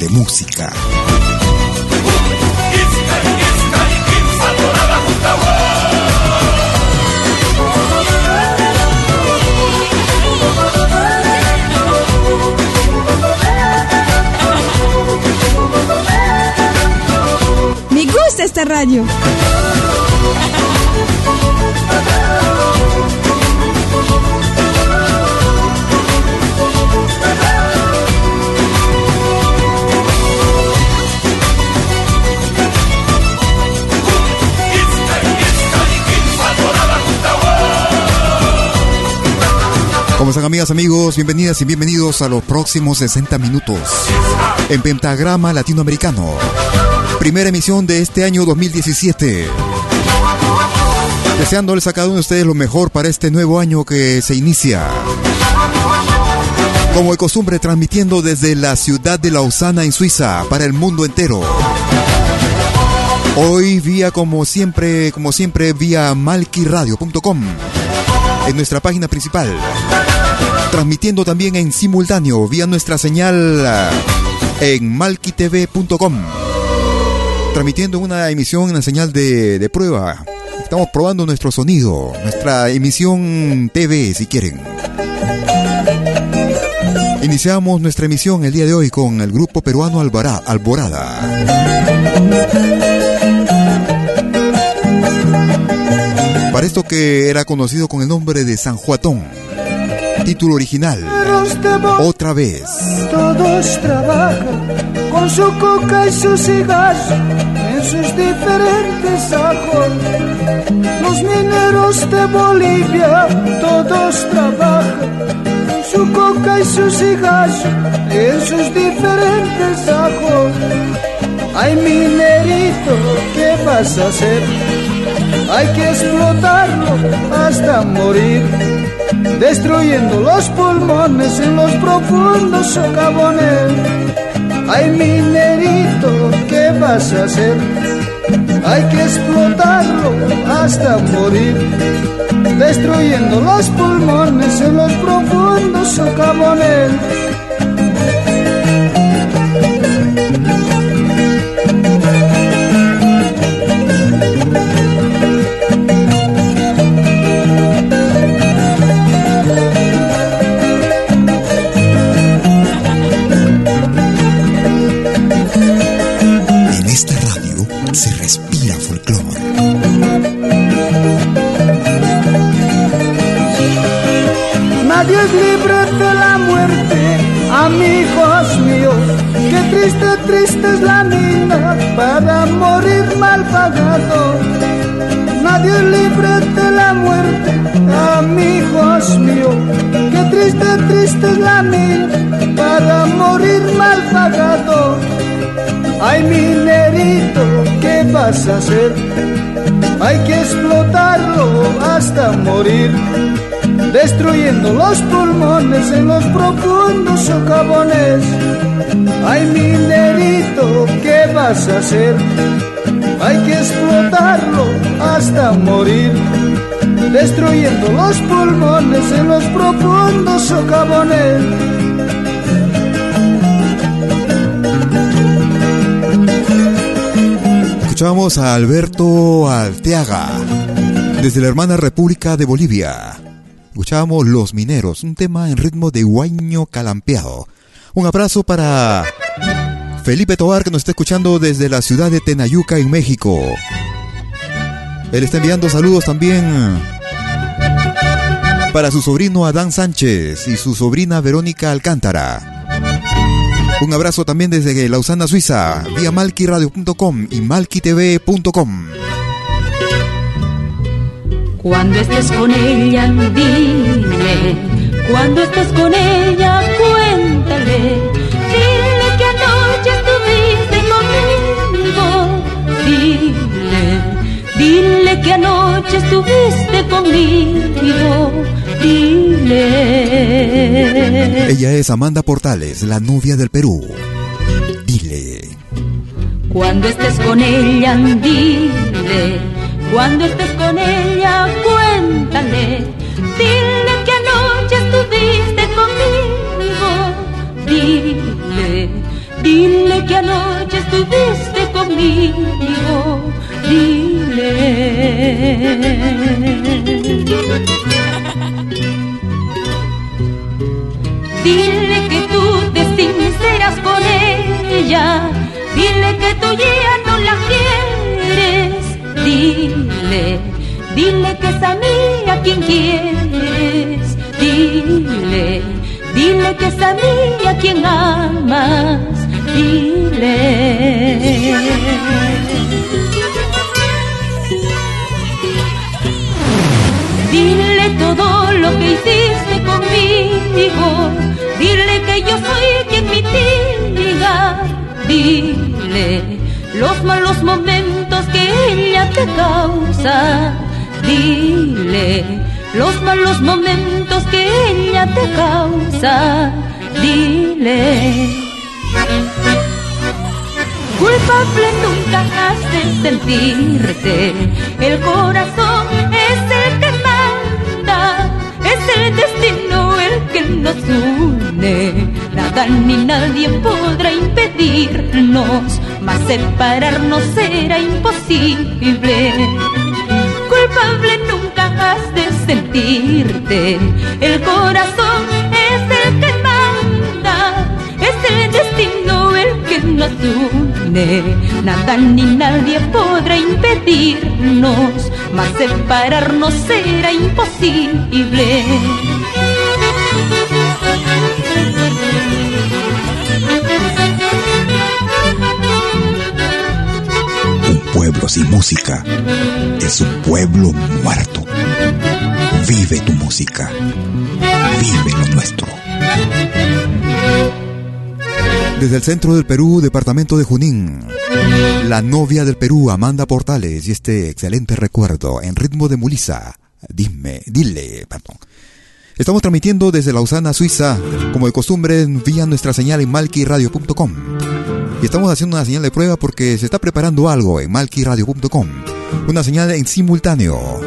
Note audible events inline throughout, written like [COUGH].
De música. Me gusta esta radio. Amigas, amigos? Bienvenidas y bienvenidos a los próximos 60 minutos en Pentagrama Latinoamericano. Primera emisión de este año 2017. Deseándoles a cada uno de ustedes lo mejor para este nuevo año que se inicia. Como de costumbre, transmitiendo desde la ciudad de Lausana en Suiza para el mundo entero. Hoy vía como siempre, como siempre, vía malquiradio.com en nuestra página principal. Transmitiendo también en simultáneo vía nuestra señal eh, en malquitv.com. Transmitiendo una emisión, una señal de, de prueba. Estamos probando nuestro sonido, nuestra emisión TV, si quieren. Iniciamos nuestra emisión el día de hoy con el grupo peruano Alvará, Alborada. Para esto que era conocido con el nombre de San Juatón. Título original. Otra vez. Todos trabajan con su coca y su cigarro en sus diferentes ajos. Los mineros de Bolivia todos trabajan con su coca y su cigarro en sus diferentes ajos. Ay minerito, ¿qué vas a hacer? Hay que explotarlo hasta morir, destruyendo los pulmones en los profundos socavones. Ay, minerito, ¿qué vas a hacer? Hay que explotarlo hasta morir, destruyendo los pulmones en los profundos socavones. Vas a hacer? Hay que explotarlo hasta morir destruyendo los pulmones en los profundos socavones. Ay, minerito, ¿qué vas a hacer? Hay que explotarlo hasta morir, destruyendo los pulmones en los profundos socavones. Escuchamos a Alberto Alteaga desde la hermana República de Bolivia. Escuchábamos Los Mineros, un tema en ritmo de guaño calampeado. Un abrazo para Felipe Tobar que nos está escuchando desde la ciudad de Tenayuca en México. Él está enviando saludos también para su sobrino Adán Sánchez y su sobrina Verónica Alcántara. Un abrazo también desde Lausana, Suiza, vía malquiradio.com y malquitv.com. Cuando estés con ella, dile. Cuando estés con ella, cuéntale. Dile que anoche estuviste conmigo. Dile, dile que anoche estuviste conmigo. Dile. Ella es Amanda Portales, la novia del Perú. Dile. Cuando estés con ella, dile cuando estés con ella, cuéntale. Dile que anoche estuviste conmigo. Dile, dile que anoche estuviste conmigo. Dile. Dile que tú te sinceras con ella. Dile que tú ya no la quieres Dile, dile que es a mí a quien quieres. Dile, dile que es a mí a quien amas. Dile. Dile todo lo que hiciste conmigo. Dile que yo soy quien mitiga. Dile los malos momentos que ella te causa. Dile los malos momentos que ella te causa. Dile. Culpable nunca has de sentirte, el corazón es el que manda, es el destino que nos une. Nada ni nadie podrá impedirnos, mas separarnos será imposible. Culpable nunca has de sentirte, el corazón es el que manda, es el destino el que nos une. Nada ni nadie podrá impedirnos, mas separarnos será imposible. Pueblo sin música es un pueblo muerto. Vive tu música. Vive lo nuestro. Desde el centro del Perú, departamento de Junín, la novia del Perú, Amanda Portales, y este excelente recuerdo en ritmo de Mulisa. Dime, dile, perdón. Estamos transmitiendo desde Lausana, Suiza, como de costumbre, vía nuestra señal en malquiradio.com. Y estamos haciendo una señal de prueba porque se está preparando algo en malquiradio.com. Una señal en simultáneo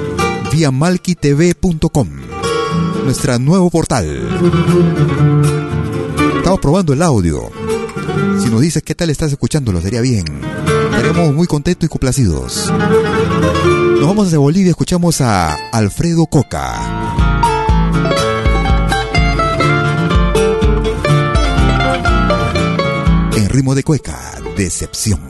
vía malquitv.com. Nuestro nuevo portal. Estamos probando el audio. Si nos dices qué tal estás escuchándolo, sería bien. Estaremos muy contentos y complacidos. Nos vamos a Bolivia, escuchamos a Alfredo Coca. Ritmo de cueca, decepción.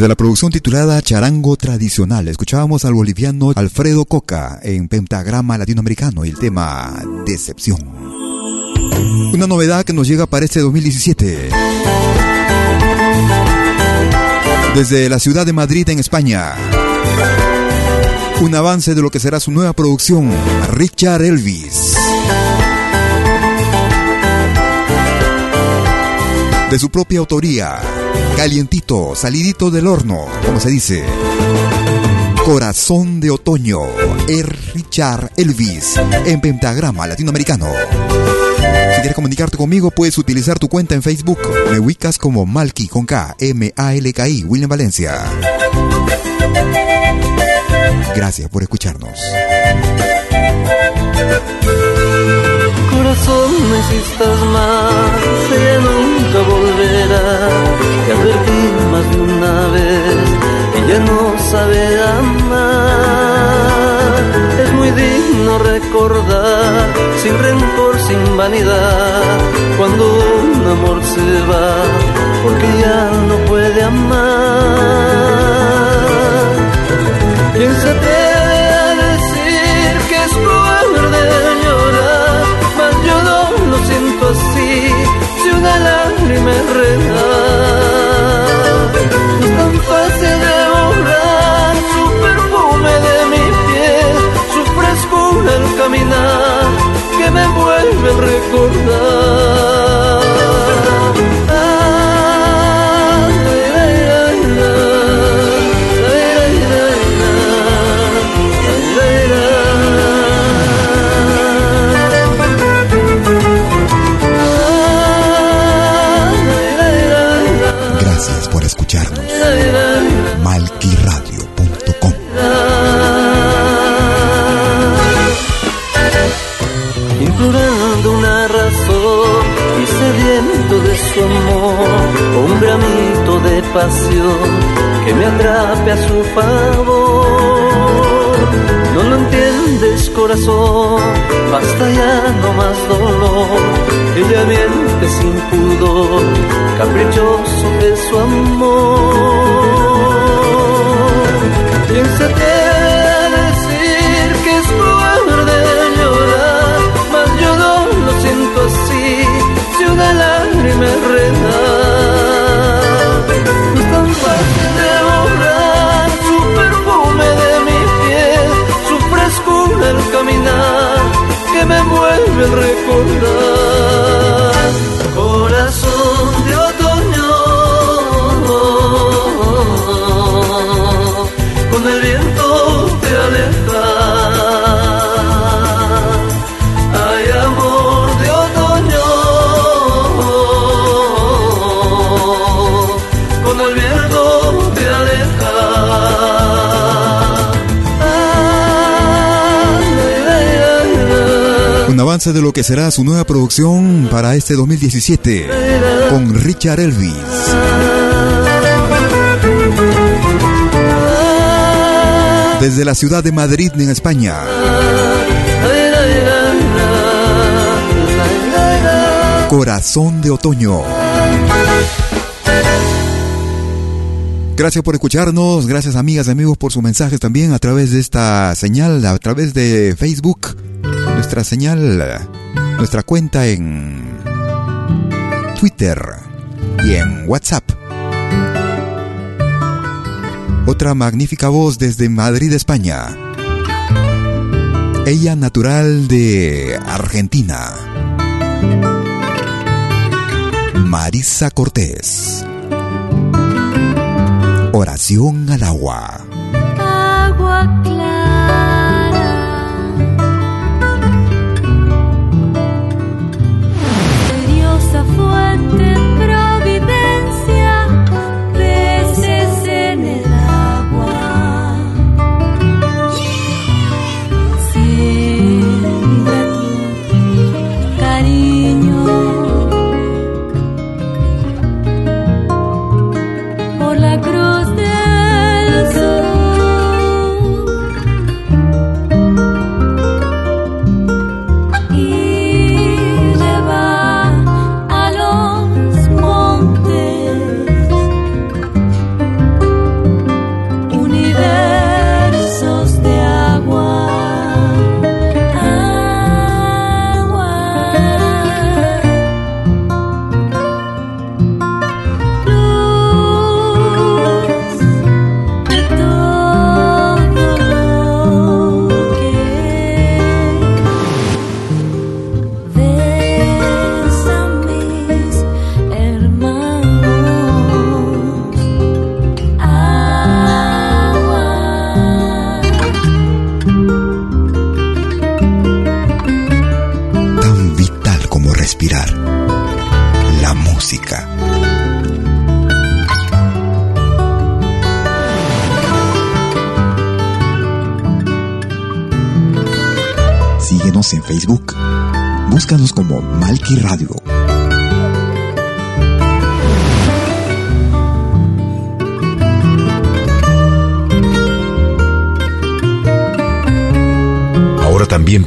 Desde la producción titulada Charango Tradicional, escuchábamos al boliviano Alfredo Coca en pentagrama latinoamericano y el tema Decepción. Una novedad que nos llega para este 2017. Desde la ciudad de Madrid, en España. Un avance de lo que será su nueva producción, Richard Elvis. De su propia autoría calientito, salidito del horno, como se dice. Corazón de otoño, Richard Elvis en pentagrama latinoamericano. Si quieres comunicarte conmigo, puedes utilizar tu cuenta en Facebook. Me ubicas como Malky con K, M-A-L-K-I, William Valencia. Gracias por escucharnos. Corazón, no más, ella nunca. Te advertí más de una vez, ella no sabe amar. Es muy digno recordar, sin rencor, sin vanidad, cuando un amor se va, porque ya no puede amar. ¿Quién se atreve a decir que es de llorar? Mas yo no lo siento así, una lágrima. No es tan fácil de borrar su perfume de mi piel, su frescura al caminar, que me vuelve a recordar. Pasión que me atrape a su favor. No lo entiendes, corazón, basta ya no más dolor. Ella miente sin pudor, caprichoso de su amor. Piénsate a decir que es cruel de llorar, mas yo no lo siento así, si una caminar que me vuelve a recordar. De lo que será su nueva producción para este 2017 con Richard Elvis. Desde la ciudad de Madrid, en España. Corazón de Otoño. Gracias por escucharnos, gracias amigas y amigos por sus mensajes también a través de esta señal, a través de Facebook nuestra señal, nuestra cuenta en Twitter y en WhatsApp. Otra magnífica voz desde Madrid, España. Ella natural de Argentina. Marisa Cortés. Oración al agua.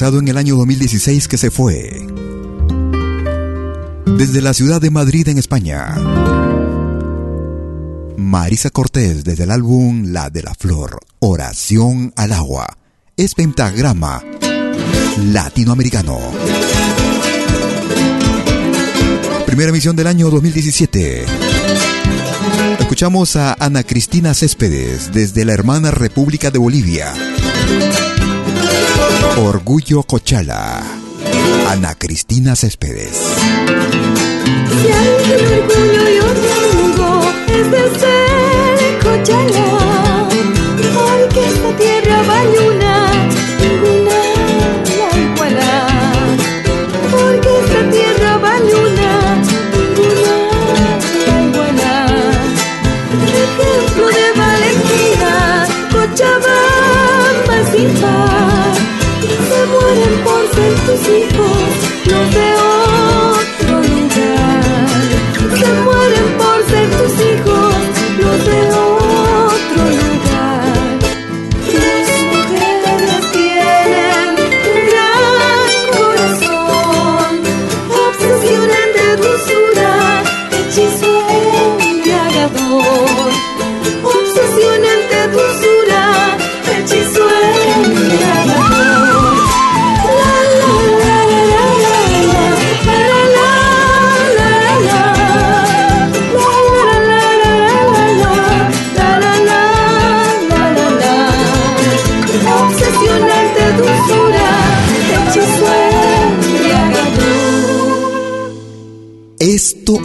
En el año 2016 que se fue. Desde la ciudad de Madrid en España. Marisa Cortés desde el álbum La de la Flor, Oración al Agua. Es pentagrama latinoamericano. Primera emisión del año 2017. Escuchamos a Ana Cristina Céspedes desde la hermana República de Bolivia. Orgullo Cochala. Ana Cristina Céspedes.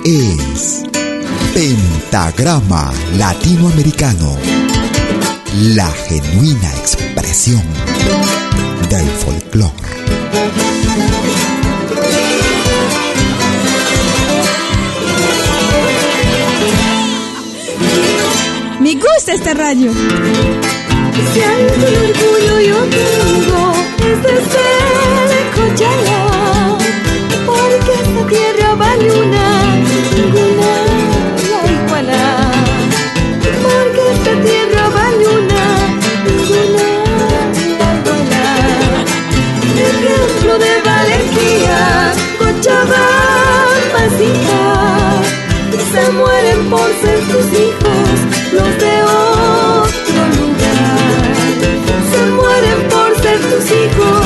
Es Pentagrama Latinoamericano, la genuina expresión del folclore. Me gusta este radio. Si algún orgullo yo tengo es de ser tierra vale una, ninguna la iguala. Porque esta tierra vale una, ninguna la iguala. Ejemplo de Valencia, Cochabamba, Zija, se mueren por ser tus hijos, los de otro lugar. Se mueren por ser tus hijos.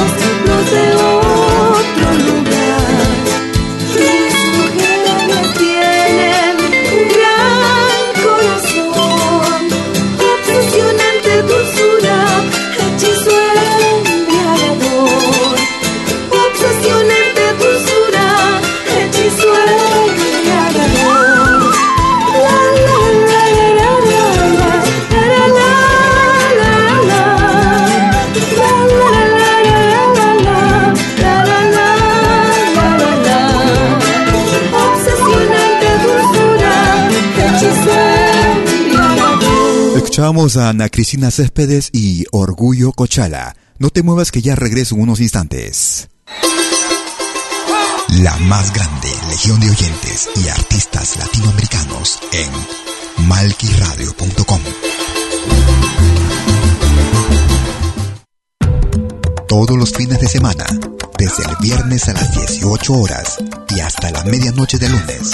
Escuchábamos a Ana Cristina Céspedes y Orgullo Cochala. No te muevas que ya regreso en unos instantes. La más grande legión de oyentes y artistas latinoamericanos en malquiradio.com. Todos los fines de semana, desde el viernes a las 18 horas y hasta la medianoche de lunes.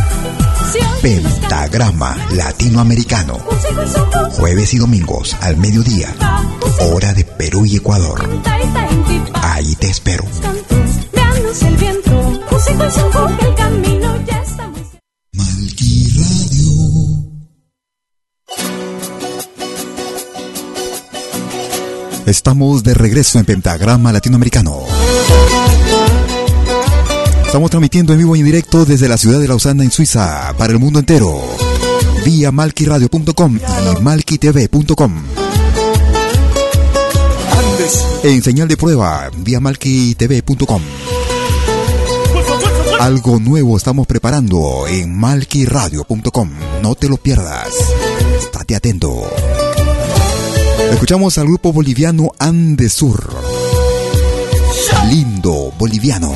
Pentagrama Latinoamericano. Jueves y domingos al mediodía. Hora de Perú y Ecuador. Ahí te espero. Estamos de regreso en Pentagrama Latinoamericano. Estamos transmitiendo en vivo y en directo desde la ciudad de Lausana, en Suiza, para el mundo entero. Vía malquiradio.com y malquitv.com. En señal de prueba, vía malquitv.com. Algo nuevo estamos preparando en malquiradio.com. No te lo pierdas. Estate atento. Escuchamos al grupo boliviano Andesur. Lindo boliviano.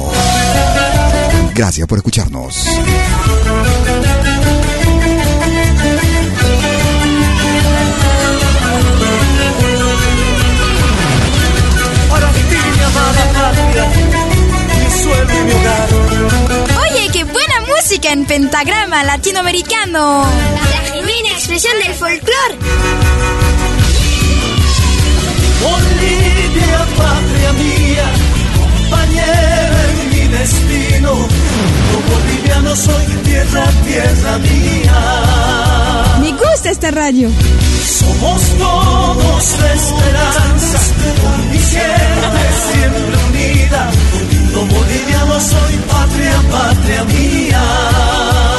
Gracias por escucharnos. Para ti, mi amada patria, mi suelo y mi hogar. programa latinoamericano. La genuina expresión del folclore. Bolivia, patria mía, compañera en mi destino. Como boliviano soy tierra, tierra mía. Me gusta esta radio. Somos todos esperanza, mi siempre, siempre unida. Como boliviano soy patria, patria mía.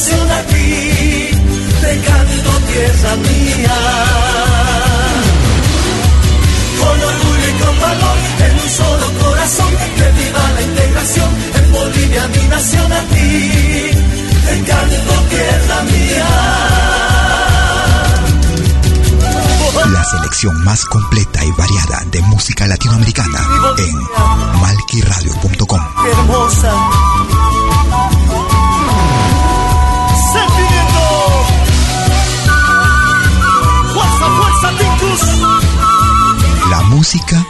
Mi nación aquí. Te canto tierra mía con orgullo y con valor, en un solo corazón, que viva la integración, en Bolivia mi nación a ti, te canto tierra mía. La selección más completa y variada de música latinoamericana en malquiradio.com. Hermosa. La música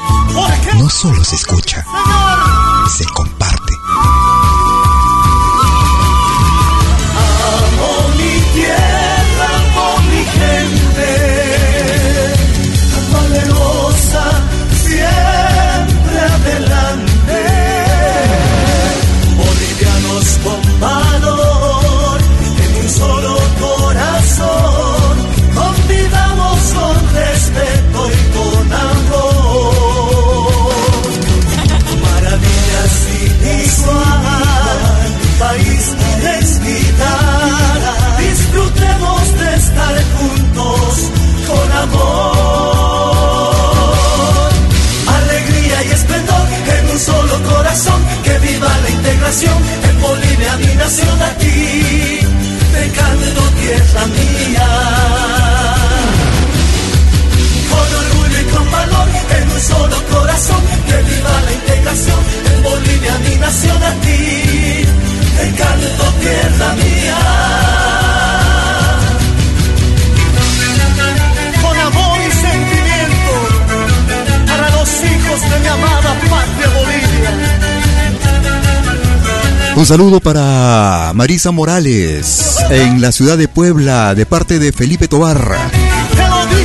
no solo se escucha, Nación a ti, te canto tierra mía. Con amor y sentimiento, para los hijos de mi amada patria Bolivia. Un saludo para Marisa Morales en la ciudad de Puebla de parte de Felipe Tobar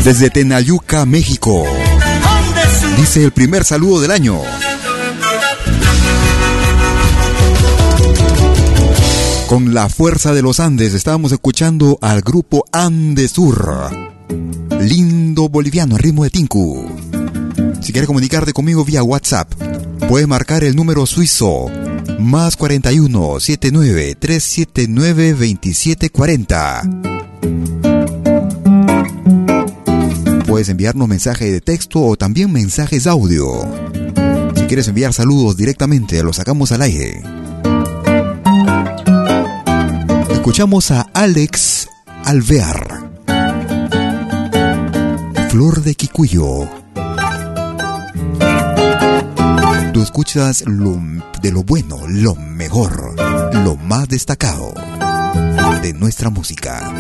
desde Tenayuca, México. Dice el primer saludo del año. Con la fuerza de los Andes estábamos escuchando al grupo Andesur. Lindo boliviano, ritmo de Tinku. Si quieres comunicarte conmigo vía WhatsApp, puedes marcar el número suizo más 41 79 379 2740. Puedes enviarnos mensaje de texto o también mensajes audio. Si quieres enviar saludos directamente, los sacamos al aire. Escuchamos a Alex Alvear. Flor de Kikuyo. Tú escuchas lo, de lo bueno, lo mejor, lo más destacado de nuestra música.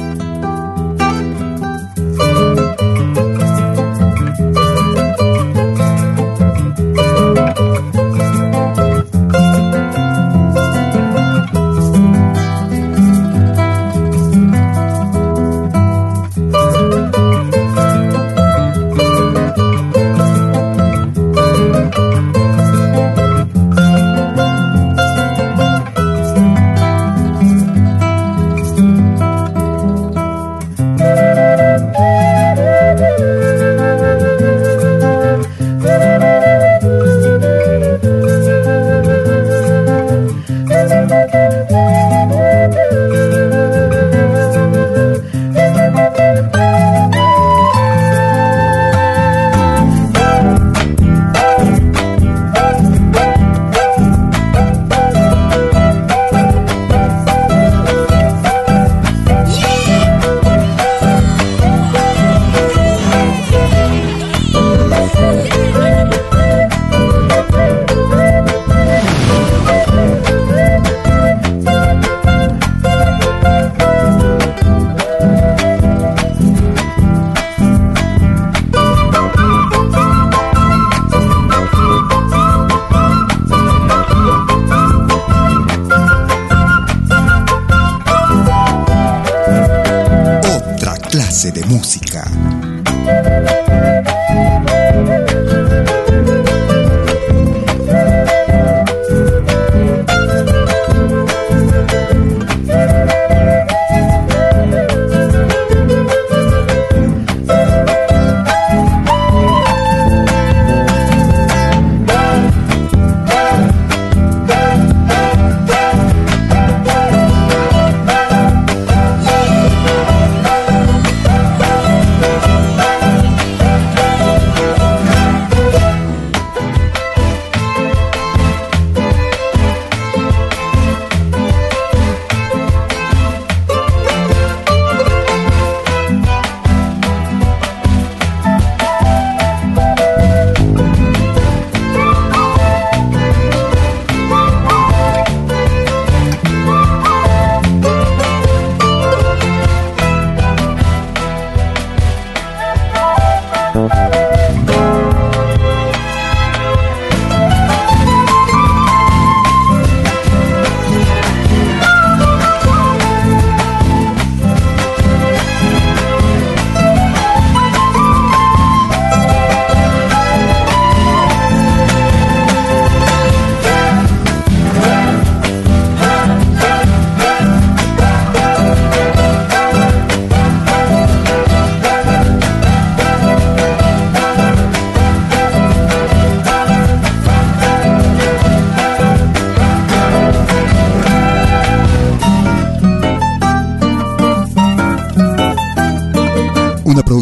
De música.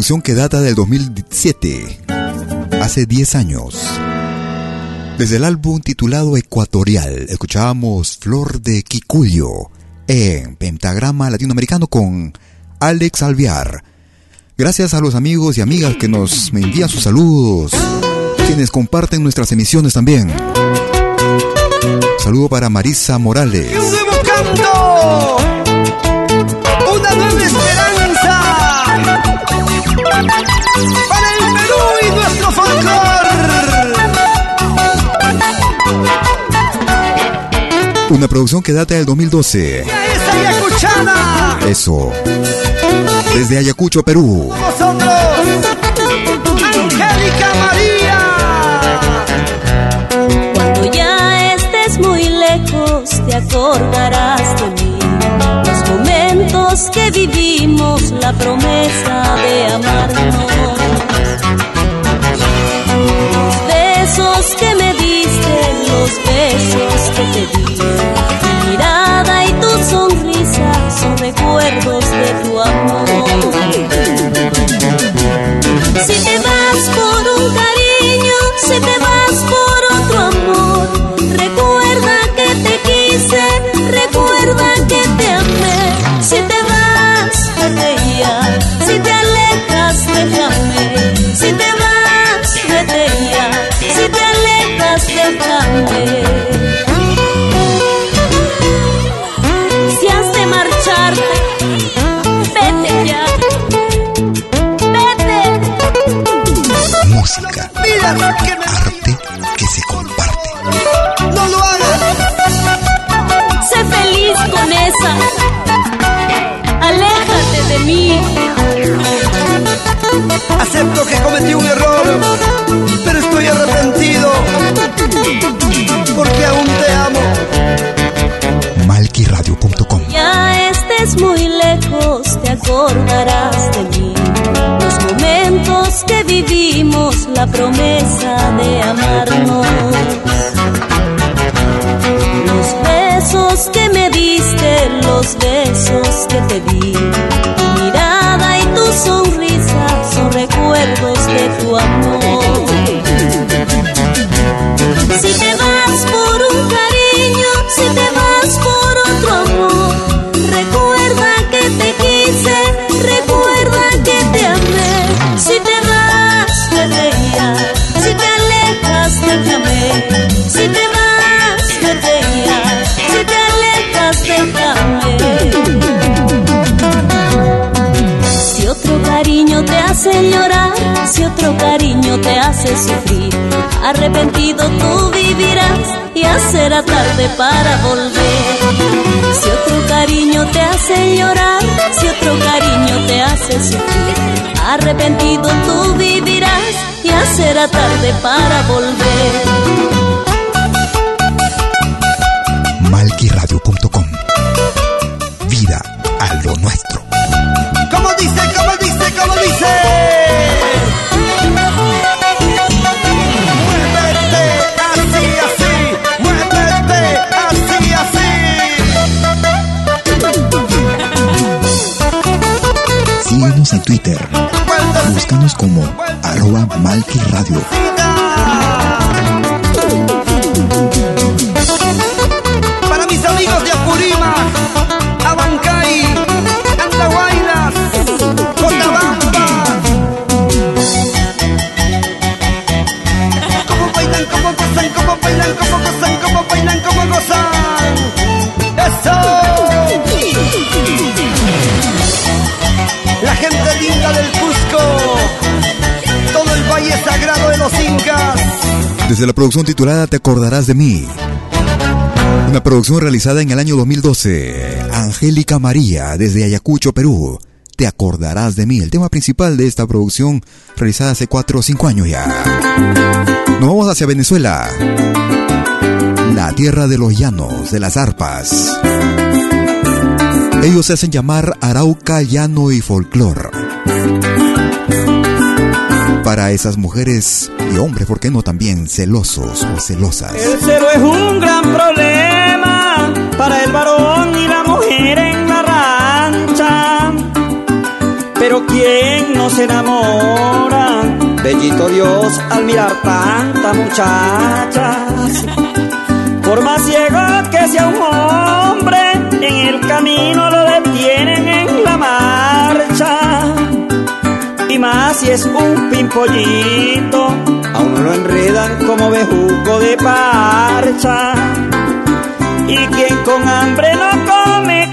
Que data del 2007, hace 10 años. Desde el álbum titulado Ecuatorial, escuchábamos Flor de Quicuyo en Pentagrama Latinoamericano con Alex Alviar. Gracias a los amigos y amigas que nos envían sus saludos, quienes comparten nuestras emisiones también. Saludo para Marisa Morales. ¡Una nueva esperanza! Para el Perú y nuestro folclor. Una producción que data del 2012. ¡Ya Eso. Desde Ayacucho, Perú. Vosotros, Angélica María. Cuando ya estés muy lejos, te acordarás de mí momentos que vivimos, la promesa de amarnos. Cometí un error, pero estoy arrepentido porque aún te amo. Malquiradio.com Ya estés muy lejos, te acordarás de mí. Los momentos que vivimos, la promesa de amarnos. Amor. Cariño te hace sufrir, arrepentido tú vivirás, y será tarde para volver. Si otro cariño te hace llorar, si otro cariño te hace sufrir, arrepentido tú vivirás, ya será tarde para volver. Malquiradio.com En Twitter. Búscanos como arroba Malki Radio. Gente linda del Cusco, todo el valle sagrado de los incas. Desde la producción titulada Te acordarás de mí. Una producción realizada en el año 2012. Angélica María, desde Ayacucho, Perú. Te acordarás de mí. El tema principal de esta producción, realizada hace 4 o 5 años ya. Nos vamos hacia Venezuela. La tierra de los llanos, de las arpas. Ellos se hacen llamar Arauca, Llano y Folclor. Para esas mujeres y hombres, ¿por qué no también celosos o celosas? El celo es un gran problema para el varón y la mujer en la rancha. Pero ¿quién no se enamora? Bellito Dios al mirar tantas muchachas. Por más ciego que sea un hombre, en el camino lo detienen en la marcha. Y más si es un pimpollito, a uno lo enredan como bejuco de parcha. Y quien con hambre no come,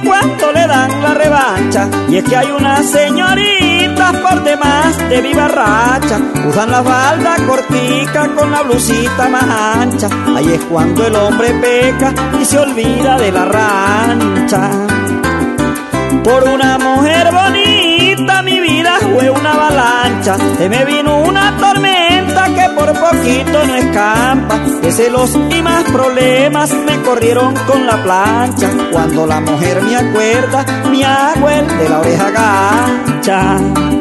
le dan la revancha. Y es que hay unas señoritas por demás de viva racha, usan la falda cortica con la blusita más ancha. Ahí es cuando el hombre peca y se olvida de la rancha. Por una mujer bonita mi vida fue una avalancha. Se me vino una tormenta que por poquito no escampa. De celos y más problemas me corrieron con la plancha. Cuando la mujer me acuerda, me hago de la oreja gancha.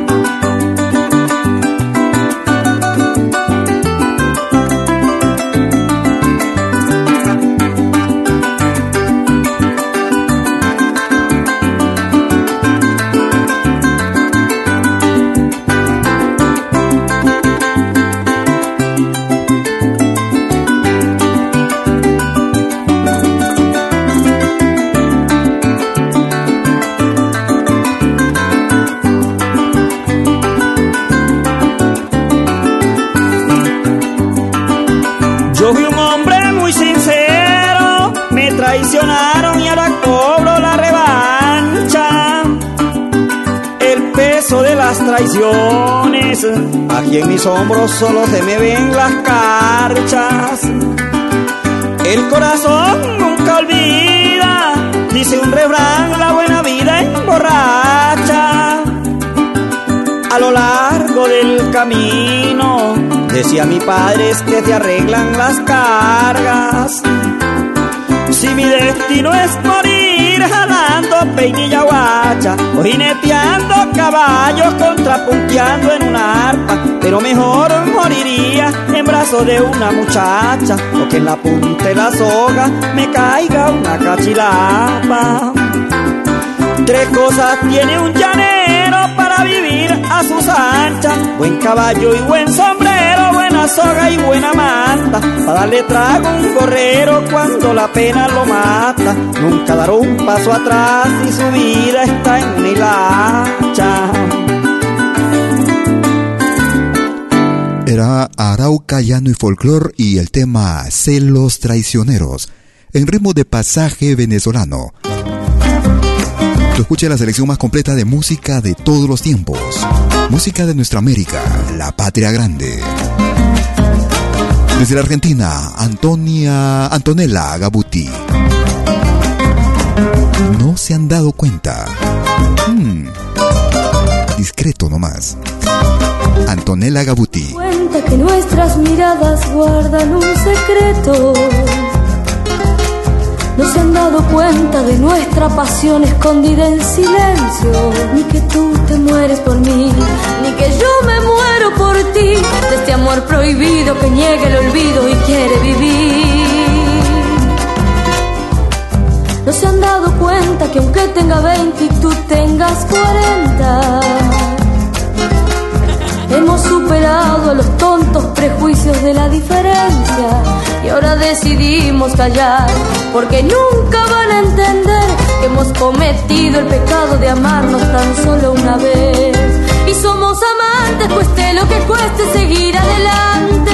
Traiciones, aquí en mis hombros solo se me ven las carchas. El corazón nunca olvida, dice un refrán, la buena vida emborracha. A lo largo del camino, decía mi padre, que te arreglan las cargas. Si mi destino es jalando peinilla guacha o jineteando caballos contrapunteando en una arpa, pero mejor moriría en brazos de una muchacha o que en la punta de la soga me caiga una cachilapa. Tres cosas tiene un llanero para vivir a sus anchas. Buen caballo y buen sombrero, buena soga y buena manta. Para darle trago a un correro cuando la pena lo mata. Nunca un paso atrás y su vida está en. Era Arauca, Llano y Folclor y el tema Celos Traicioneros, en ritmo de pasaje venezolano. Tú escucha la selección más completa de música de todos los tiempos. Música de nuestra América, la patria grande. Desde la Argentina, Antonia Antonella Gabuti. No se han dado cuenta. Hmm. Discreto nomás. Antonella Gabuti. Cuenta que nuestras miradas guardan un secreto. No se han dado cuenta de nuestra pasión escondida en silencio. Ni que tú te mueres por mí, ni que yo me por ti. De este amor prohibido que niega el olvido y quiere vivir. No se han dado cuenta que aunque tenga 20 y tú tengas 40 Hemos superado a los tontos prejuicios de la diferencia y ahora decidimos callar porque nunca van a entender que hemos cometido el pecado de amarnos tan solo una vez. Cueste seguir adelante,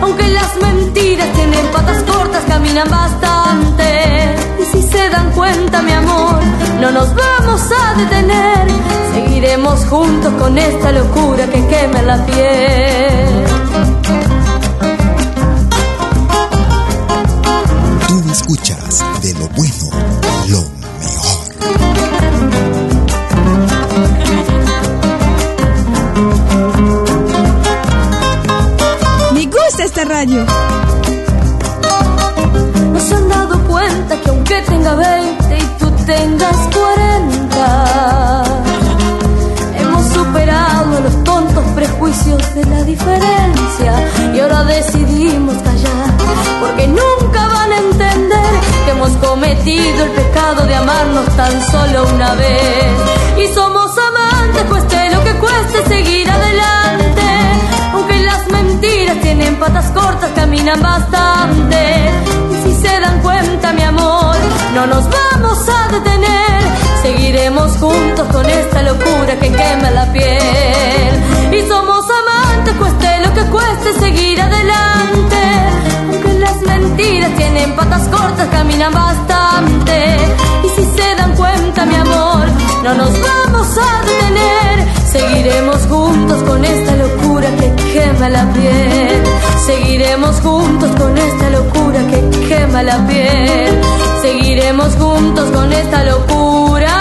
aunque las mentiras tienen patas cortas, caminan bastante. Y si se dan cuenta, mi amor, no nos vamos a detener. Seguiremos juntos con esta locura que quema la piel. Tú escuchas de lo bueno, lo esta radio. No se han dado cuenta que aunque tenga 20 y tú tengas 40, hemos superado los tontos prejuicios de la diferencia. Y ahora decidimos callar porque nunca van a entender que hemos cometido el pecado de amarnos tan solo una vez. Y somos amantes cueste lo que cueste seguir adelante mentiras tienen patas cortas caminan bastante. Y si se dan cuenta mi amor no nos vamos a detener. Seguiremos juntos con esta locura que quema la piel. Y somos amantes cueste lo que cueste seguir adelante. Aunque las mentiras tienen patas cortas caminan bastante no nos vamos a detener. Seguiremos juntos con esta locura que quema la piel. Seguiremos juntos con esta locura que quema la piel. Seguiremos juntos con esta locura.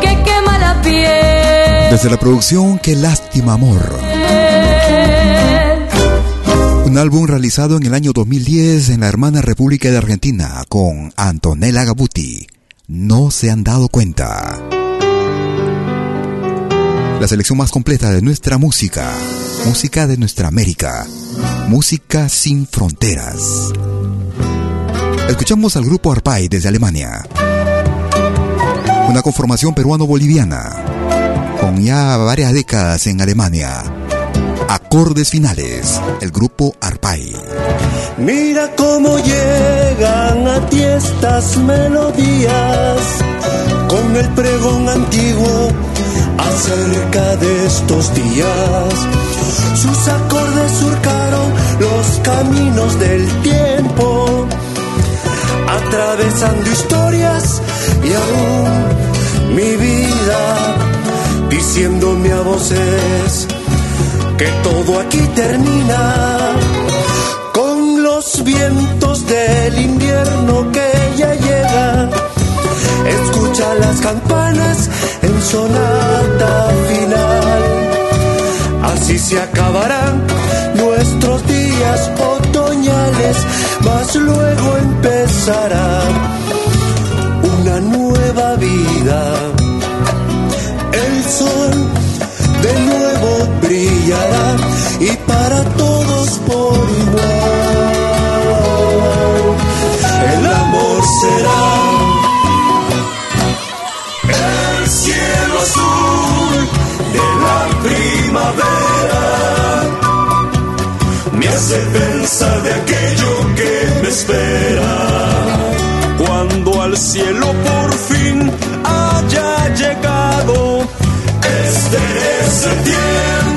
Que quema la piel. Desde la producción Qué lástima amor. Un álbum realizado en el año 2010 en la hermana República de Argentina con Antonella Gabuti. No se han dado cuenta. La selección más completa de nuestra música. Música de nuestra América. Música sin fronteras. Escuchamos al grupo Arpay desde Alemania. Una conformación peruano-boliviana. Con ya varias décadas en Alemania. Acordes finales, el grupo Arpay. Mira cómo llegan a ti estas melodías con el pregón antiguo acerca de estos días. Sus acordes surcaron los caminos del tiempo, atravesando historias y aún mi vida, diciéndome a voces que todo aquí termina con los vientos del invierno que ya llega. Escucha las campanas en sonata final. Así se acabarán nuestros días otoñales, mas luego empezará una nueva vida. El sol de nuevo y para todos por igual. El amor será el cielo azul de la primavera. Me hace pensar de aquello que me espera. Cuando al cielo por fin haya llegado este es el tiempo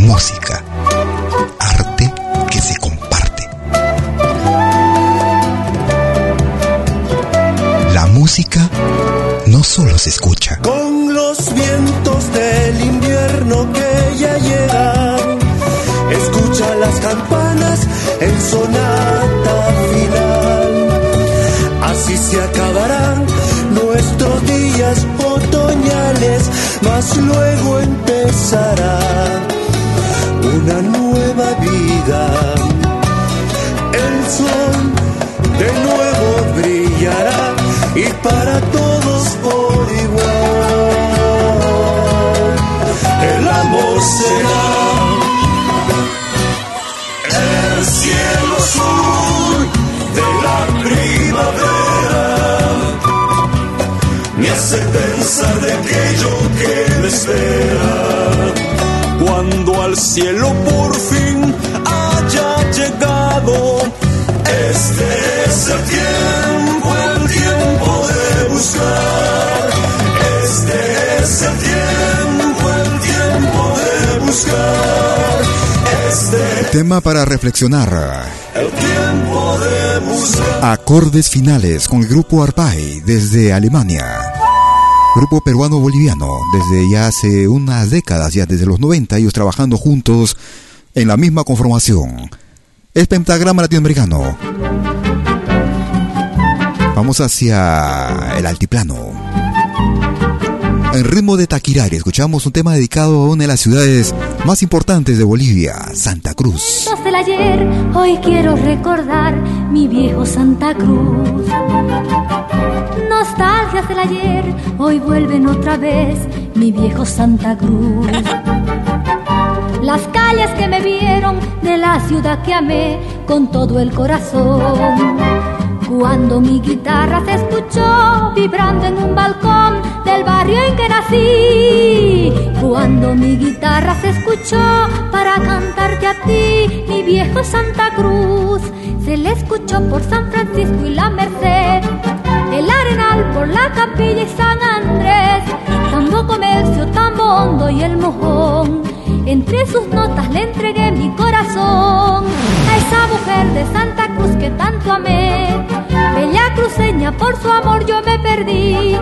Música, arte que se comparte. La música no solo se escucha los vientos del invierno que ya llegan, escucha las campanas en sonata final. Así se acabarán nuestros días otoñales, mas luego empezará una nueva Cuando al cielo por fin haya llegado, este es el tiempo, el tiempo de buscar. Este es el tiempo, el tiempo de buscar. Este Tema para reflexionar. el tiempo de buscar. Acordes finales con el grupo Arpay desde Alemania. Grupo peruano-boliviano desde ya hace unas décadas, ya desde los 90, ellos trabajando juntos en la misma conformación. Es pentagrama latinoamericano. Vamos hacia el altiplano. En ritmo de Taquirari escuchamos un tema dedicado a una de las ciudades más importantes de Bolivia, Santa Cruz. Del ayer, hoy quiero recordar mi viejo Santa Cruz. Nostalgias del ayer, hoy vuelven otra vez mi viejo Santa Cruz. Las calles que me vieron de la ciudad que amé con todo el corazón. Cuando mi guitarra se escuchó vibrando en un balcón del barrio en que nací. Cuando mi guitarra se escuchó para cantarte a ti, mi viejo Santa Cruz. Se le escuchó por San Francisco y la Merced, el Arenal por la Capilla y San Andrés, Tambo Comercio, Tambo Hondo y el Mojón. Entre sus notas le entregué mi corazón a esa mujer de Santa Cruz que tanto amé. Bella cruceña, por su amor yo me perdí.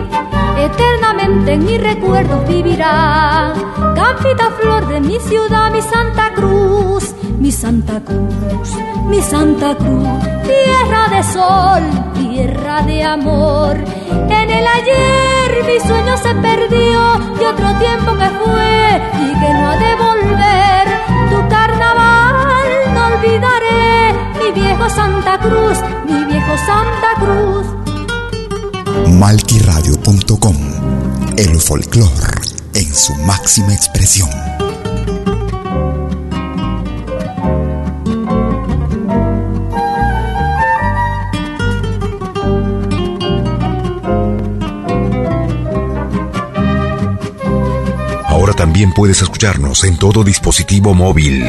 Eternamente en mis recuerdos vivirá. Campita flor de mi ciudad, mi Santa Cruz. Mi Santa Cruz, mi Santa Cruz. Tierra de sol, tierra de amor. En el ayer mi sueño se perdió y otro tiempo que fue y que no ha de volver. Tu carnaval no olvidaré, mi viejo Santa Cruz, mi viejo Santa Cruz. Malquiradio.com El folclor en su máxima expresión. Ahora también puedes escucharnos en todo dispositivo móvil.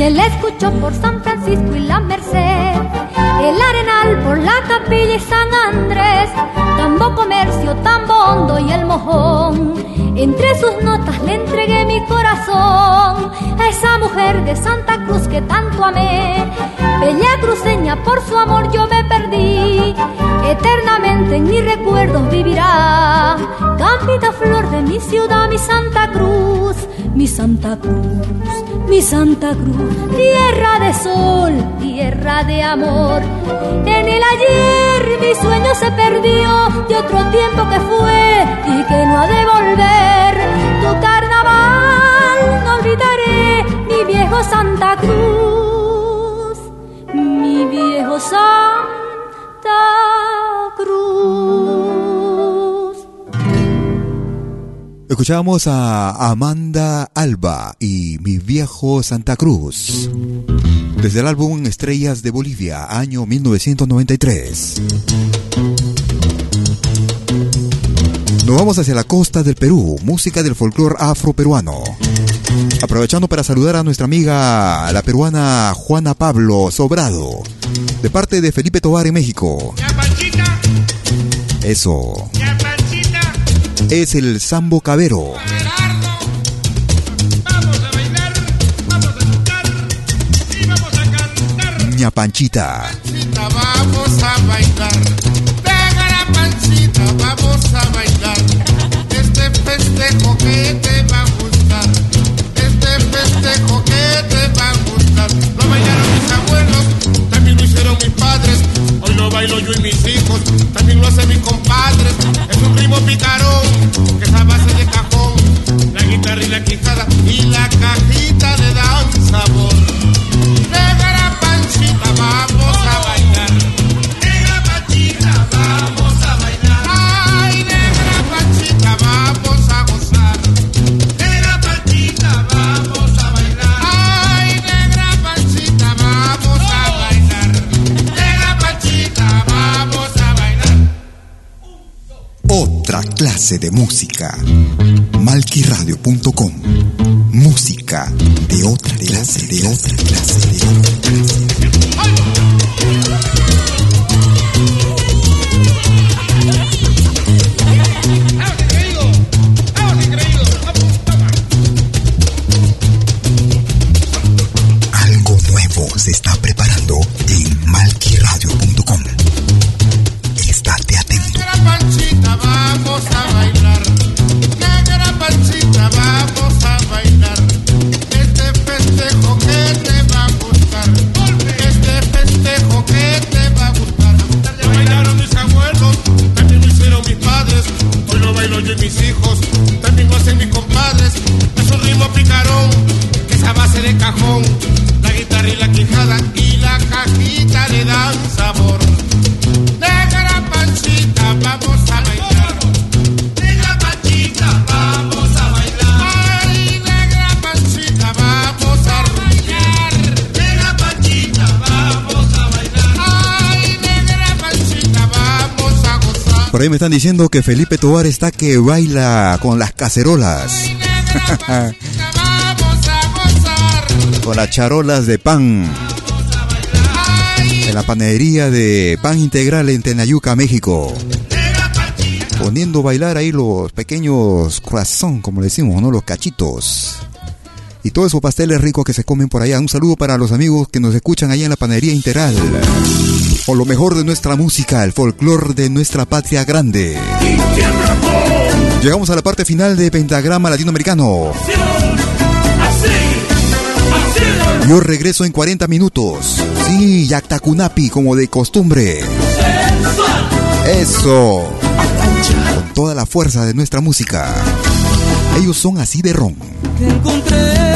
Se le escuchó por San Francisco y la Merced, el Arenal por la Capilla y San Andrés, Tambo Comercio, Tambo Hondo y el Mojón. Entre sus notas le entregué mi corazón a esa mujer de Santa Cruz que tanto amé. Bella cruceña, por su amor yo me perdí. Eternamente en mis recuerdos vivirá. Campita flor de mi ciudad, mi Santa Cruz, mi Santa Cruz, mi Santa Cruz. Tierra de sol, tierra de amor. En el ayer mi sueño se perdió de otro tiempo que fue y que no ha de volver. Tu carnaval no olvidaré, mi viejo Santa Cruz, mi viejo Santa Cruz. Escuchábamos a Amanda Alba y Mi Viejo Santa Cruz. Desde el álbum Estrellas de Bolivia, año 1993. Nos vamos hacia la costa del Perú, música del folclore afroperuano. Aprovechando para saludar a nuestra amiga, la peruana Juana Pablo Sobrado, de parte de Felipe Tobar en México. Eso es el Sambo Cabero. Ña Panchita. Vamos a bailar. Pega la pancita, vamos a bailar. Este festejo que te va a bailo yo y mis hijos, también lo hacen mis compadres. Es un ritmo picarón, que es a base de cajón. La guitarra y la quijada y la cajita le dan sabor. De música. Malquiradio.com. Música de otra clase, de otra clase, de otra clase. Algo nuevo se está Por ahí me están diciendo que Felipe Tobar está que baila con las cacerolas. [LAUGHS] Con las charolas de pan. En la panadería de Pan Integral en Tenayuca, México. Poniendo a bailar ahí los pequeños croissants, como le decimos, ¿no? Los cachitos. Y todos esos pasteles ricos que se comen por allá. Un saludo para los amigos que nos escuchan allá en la panadería integral. Con lo mejor de nuestra música, el folclor de nuestra patria grande. Llegamos a la parte final de Pentagrama Latinoamericano. Yo regreso en 40 minutos. Sí, Yactacunapi, como de costumbre. Eso. Con toda la fuerza de nuestra música. Ellos son así de ron. que encontré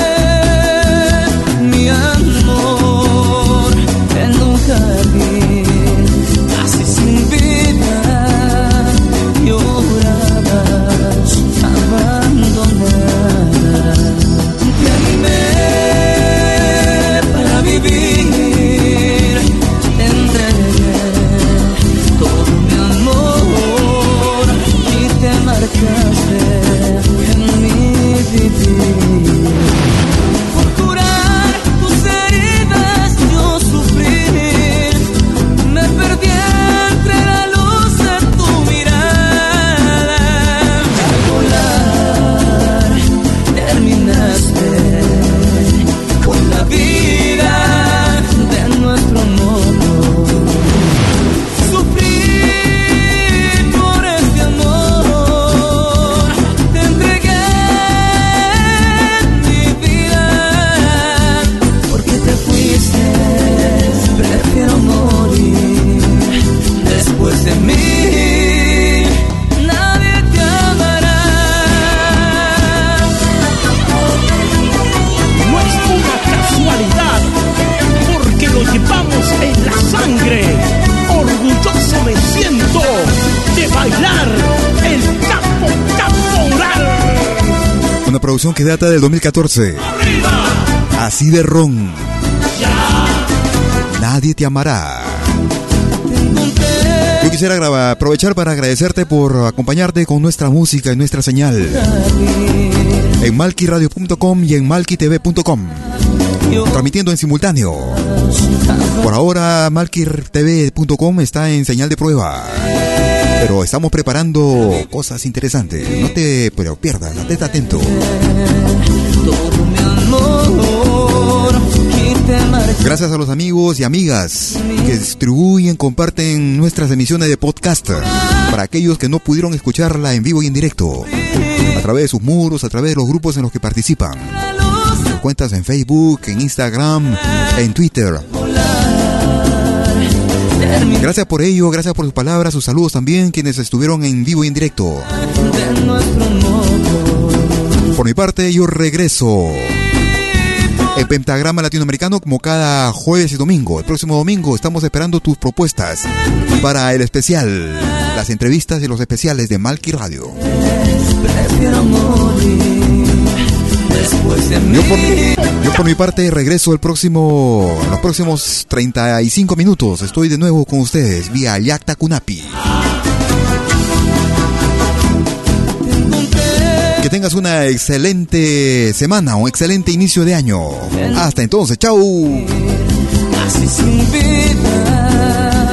data del 2014. Así de ron. Nadie te amará. Yo quisiera aprovechar para agradecerte por acompañarte con nuestra música y nuestra señal en malquiradio.com y en malquitv.com. Transmitiendo en simultáneo. Por ahora, malquitv.com está en señal de prueba. Pero estamos preparando cosas interesantes. No te pero pierdas, estate atento. Gracias a los amigos y amigas que distribuyen, comparten nuestras emisiones de podcast para aquellos que no pudieron escucharla en vivo y en directo, a través de sus muros, a través de los grupos en los que participan, en cuentas en Facebook, en Instagram, en Twitter. Gracias por ello, gracias por sus palabras, sus saludos también, quienes estuvieron en vivo y en directo. Por mi parte, yo regreso en Pentagrama Latinoamericano como cada jueves y domingo. El próximo domingo estamos esperando tus propuestas para el especial, las entrevistas y los especiales de Malky Radio. Yo por, yo por, mi parte regreso el próximo, los próximos 35 minutos. Estoy de nuevo con ustedes vía Yacta Kunapi. Que tengas una excelente semana, un excelente inicio de año. Hasta entonces, chau. Así sin vida,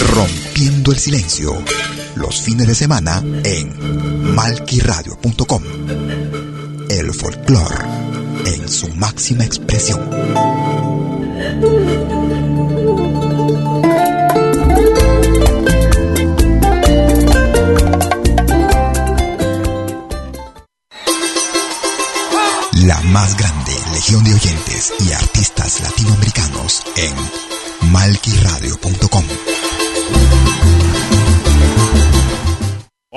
Rompiendo el Silencio. Los fines de semana en malquiradio.com el folclore en su máxima expresión. La más grande legión de oyentes y artistas latinoamericanos en malquiradio.com.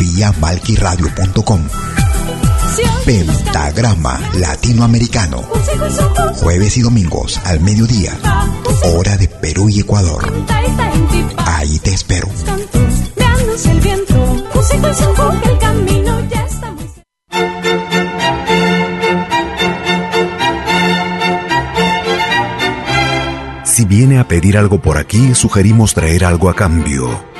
Vía malquiradio.com Pentagrama Latinoamericano. Jueves y domingos al mediodía. Hora de Perú y Ecuador. Ahí te espero. Si viene a pedir algo por aquí, sugerimos traer algo a cambio.